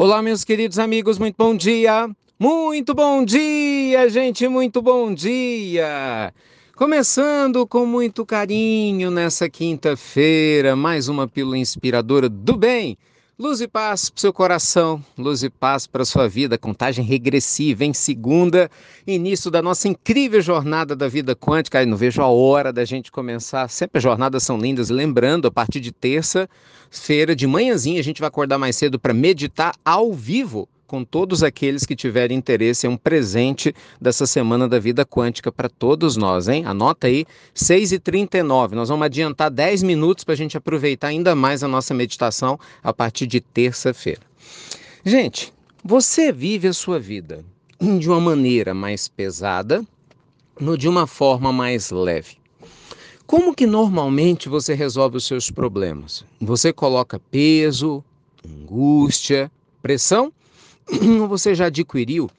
Olá, meus queridos amigos, muito bom dia! Muito bom dia, gente, muito bom dia! Começando com muito carinho nessa quinta-feira, mais uma pílula inspiradora do bem Luz e paz para o seu coração, luz e paz para a sua vida. Contagem regressiva em segunda, início da nossa incrível jornada da vida quântica. não vejo a hora da gente começar. Sempre as jornadas são lindas. Lembrando, a partir de terça-feira, de manhãzinha, a gente vai acordar mais cedo para meditar ao vivo com todos aqueles que tiverem interesse em um presente dessa semana da vida quântica para todos nós, hein? Anota aí, 6h39. Nós vamos adiantar 10 minutos para a gente aproveitar ainda mais a nossa meditação a partir de terça-feira. Gente, você vive a sua vida de uma maneira mais pesada ou de uma forma mais leve? Como que normalmente você resolve os seus problemas? Você coloca peso, angústia, pressão? você já adquiriu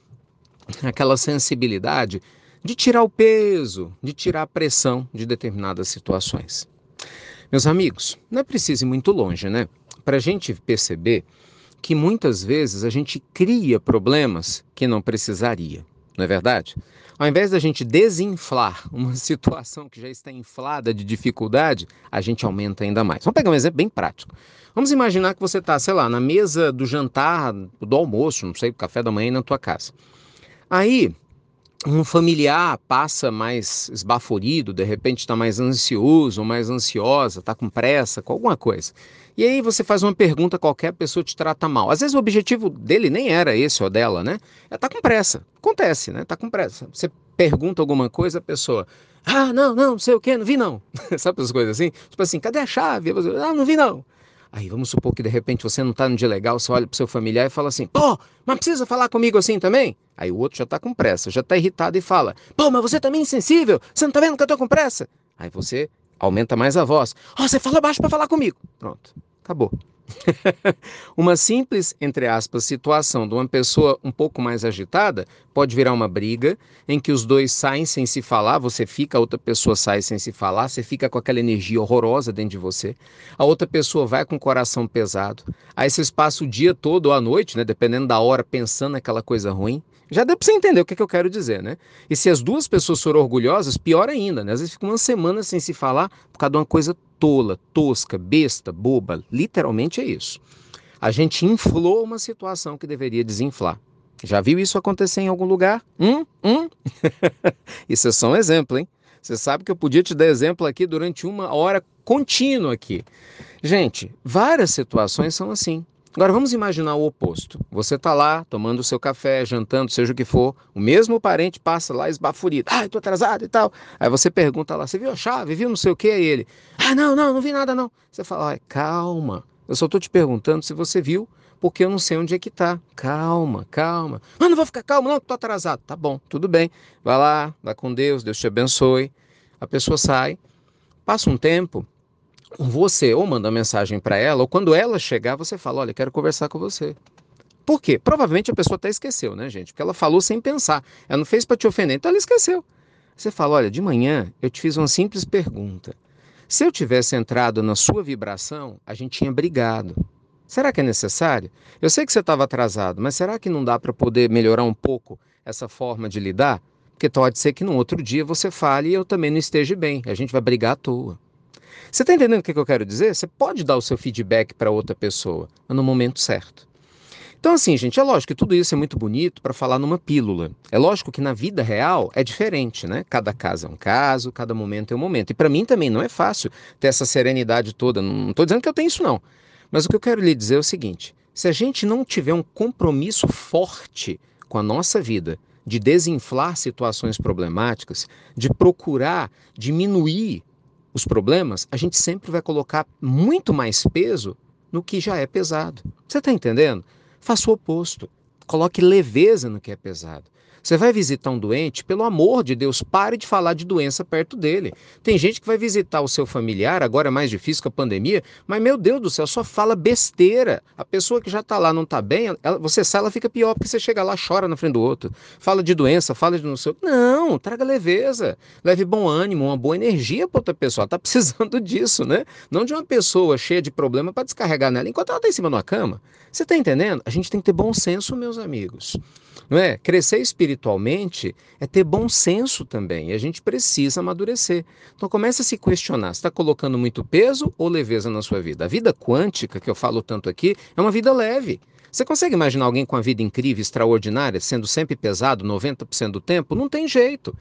aquela sensibilidade de tirar o peso, de tirar a pressão de determinadas situações. Meus amigos, não é preciso ir muito longe, né? Para a gente perceber que muitas vezes a gente cria problemas que não precisaria, não é verdade? Ao invés da gente desinflar uma situação que já está inflada de dificuldade, a gente aumenta ainda mais. Vamos pegar um exemplo bem prático. Vamos imaginar que você está, sei lá, na mesa do jantar, do almoço, não sei, do café da manhã na tua casa. Aí, um familiar passa mais esbaforido, de repente está mais ansioso, mais ansiosa, está com pressa, com alguma coisa. E aí você faz uma pergunta qualquer, pessoa te trata mal. Às vezes o objetivo dele nem era esse ou dela, né? É tá com pressa. Acontece, né? Tá com pressa. Você pergunta alguma coisa, a pessoa, ah, não, não, não sei o quê, não vi não. Sabe essas coisas assim? Tipo assim, cadê a chave? Ah, não vi não. Aí vamos supor que de repente você não está no dia legal, você olha para seu familiar e fala assim: pô, mas precisa falar comigo assim também? Aí o outro já está com pressa, já está irritado e fala: pô, mas você também é insensível, você não está vendo que eu estou com pressa? Aí você aumenta mais a voz: ó, oh, você fala baixo para falar comigo. Pronto, acabou. uma simples, entre aspas, situação de uma pessoa um pouco mais agitada pode virar uma briga em que os dois saem sem se falar, você fica, a outra pessoa sai sem se falar, você fica com aquela energia horrorosa dentro de você, a outra pessoa vai com o coração pesado, aí vocês passam o dia todo ou a noite, né, dependendo da hora, pensando naquela coisa ruim. Já deu para você entender o que, é que eu quero dizer, né? E se as duas pessoas forem orgulhosas, pior ainda, né? Às vezes fica uma semana sem se falar por causa de uma coisa tola, tosca, besta, boba. Literalmente é isso. A gente inflou uma situação que deveria desinflar. Já viu isso acontecer em algum lugar? Hum? Hum? isso é só um exemplo, hein? Você sabe que eu podia te dar exemplo aqui durante uma hora contínua aqui. Gente, várias situações são assim. Agora vamos imaginar o oposto. Você está lá tomando o seu café, jantando, seja o que for, o mesmo parente passa lá esbaforido. Ah, estou atrasado e tal. Aí você pergunta lá, você viu a chave? Viu não sei o que? Aí ele, ah, não, não, não vi nada não. Você fala, calma, eu só estou te perguntando se você viu, porque eu não sei onde é que está. Calma, calma. Mas não vou ficar calmo não, estou atrasado. Tá bom, tudo bem. Vai lá, vai com Deus, Deus te abençoe. A pessoa sai, passa um tempo, você ou manda mensagem para ela, ou quando ela chegar, você fala: Olha, quero conversar com você. Por quê? Provavelmente a pessoa até esqueceu, né, gente? Porque ela falou sem pensar. Ela não fez para te ofender, então ela esqueceu. Você fala: Olha, de manhã eu te fiz uma simples pergunta. Se eu tivesse entrado na sua vibração, a gente tinha brigado. Será que é necessário? Eu sei que você estava atrasado, mas será que não dá para poder melhorar um pouco essa forma de lidar? Porque pode ser que no outro dia você fale e eu também não esteja bem. A gente vai brigar à toa. Você está entendendo o que eu quero dizer? Você pode dar o seu feedback para outra pessoa, no momento certo. Então, assim, gente, é lógico que tudo isso é muito bonito para falar numa pílula. É lógico que na vida real é diferente, né? Cada caso é um caso, cada momento é um momento. E para mim também não é fácil ter essa serenidade toda. Não estou dizendo que eu tenho isso, não. Mas o que eu quero lhe dizer é o seguinte: se a gente não tiver um compromisso forte com a nossa vida, de desinflar situações problemáticas, de procurar diminuir os problemas, a gente sempre vai colocar muito mais peso no que já é pesado. Você está entendendo? Faça o oposto. Coloque leveza no que é pesado. Você vai visitar um doente, pelo amor de Deus, pare de falar de doença perto dele. Tem gente que vai visitar o seu familiar, agora é mais difícil com a pandemia, mas meu Deus do céu, só fala besteira. A pessoa que já está lá não está bem, ela, você sai, ela fica pior, porque você chega lá, chora na frente do outro. Fala de doença, fala de não sei Não, traga leveza. Leve bom ânimo, uma boa energia para outra pessoa. Está precisando disso, né? Não de uma pessoa cheia de problema para descarregar nela enquanto ela está em cima de uma cama. Você está entendendo? A gente tem que ter bom senso, meus amigos. Não é? Crescer espiritualmente é ter bom senso também. E a gente precisa amadurecer. Então comece a se questionar: está colocando muito peso ou leveza na sua vida? A vida quântica, que eu falo tanto aqui, é uma vida leve. Você consegue imaginar alguém com uma vida incrível, extraordinária, sendo sempre pesado 90% do tempo? Não tem jeito.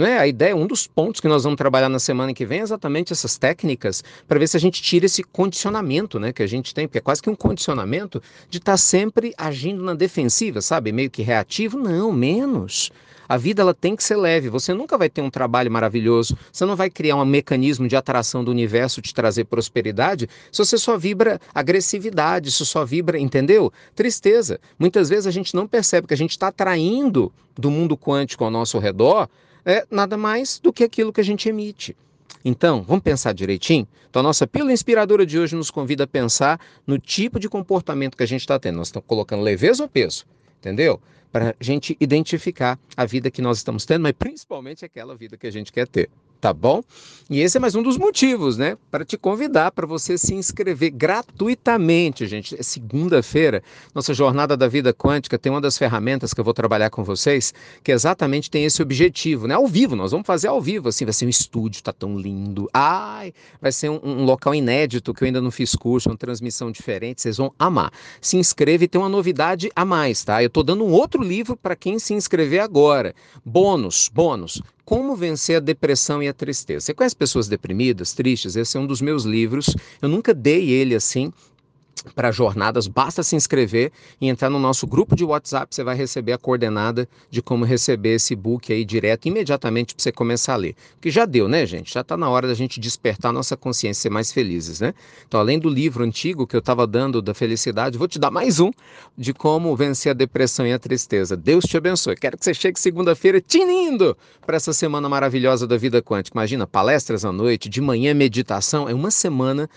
Não é? A ideia, um dos pontos que nós vamos trabalhar na semana que vem é exatamente essas técnicas para ver se a gente tira esse condicionamento né, que a gente tem, porque é quase que um condicionamento de estar tá sempre agindo na defensiva, sabe? Meio que reativo. Não, menos. A vida ela tem que ser leve. Você nunca vai ter um trabalho maravilhoso. Você não vai criar um mecanismo de atração do universo te trazer prosperidade se você só vibra agressividade, se só vibra, entendeu? Tristeza. Muitas vezes a gente não percebe que a gente está atraindo do mundo quântico ao nosso redor é nada mais do que aquilo que a gente emite. Então, vamos pensar direitinho? Então, a nossa pílula inspiradora de hoje nos convida a pensar no tipo de comportamento que a gente está tendo. Nós estamos colocando leveza ou peso, entendeu? Para a gente identificar a vida que nós estamos tendo, mas principalmente aquela vida que a gente quer ter tá bom? E esse é mais um dos motivos, né, para te convidar para você se inscrever gratuitamente, gente. É segunda-feira, nossa jornada da vida quântica tem uma das ferramentas que eu vou trabalhar com vocês, que exatamente tem esse objetivo, né? Ao vivo, nós vamos fazer ao vivo, assim, vai ser um estúdio, tá tão lindo. Ai, vai ser um, um local inédito que eu ainda não fiz curso, uma transmissão diferente, vocês vão amar. Se inscreve tem uma novidade a mais, tá? Eu tô dando um outro livro para quem se inscrever agora. Bônus, bônus como Vencer a Depressão e a Tristeza. Você conhece pessoas deprimidas, tristes? Esse é um dos meus livros. Eu nunca dei ele assim para jornadas, basta se inscrever e entrar no nosso grupo de WhatsApp, você vai receber a coordenada de como receber esse book aí direto imediatamente para você começar a ler. Que já deu, né, gente? Já está na hora da gente despertar nossa consciência, ser mais felizes, né? Então, além do livro antigo que eu estava dando da felicidade, vou te dar mais um de como vencer a depressão e a tristeza. Deus te abençoe. Quero que você chegue segunda-feira tinindo para essa semana maravilhosa da vida quântica. Imagina, palestras à noite, de manhã meditação, é uma semana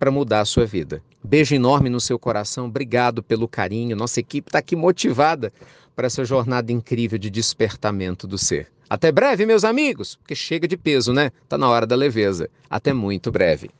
para mudar a sua vida. Beijo enorme no seu coração, obrigado pelo carinho. Nossa equipe está aqui motivada para essa jornada incrível de despertamento do ser. Até breve, meus amigos, porque chega de peso, né? Tá na hora da leveza. Até muito breve.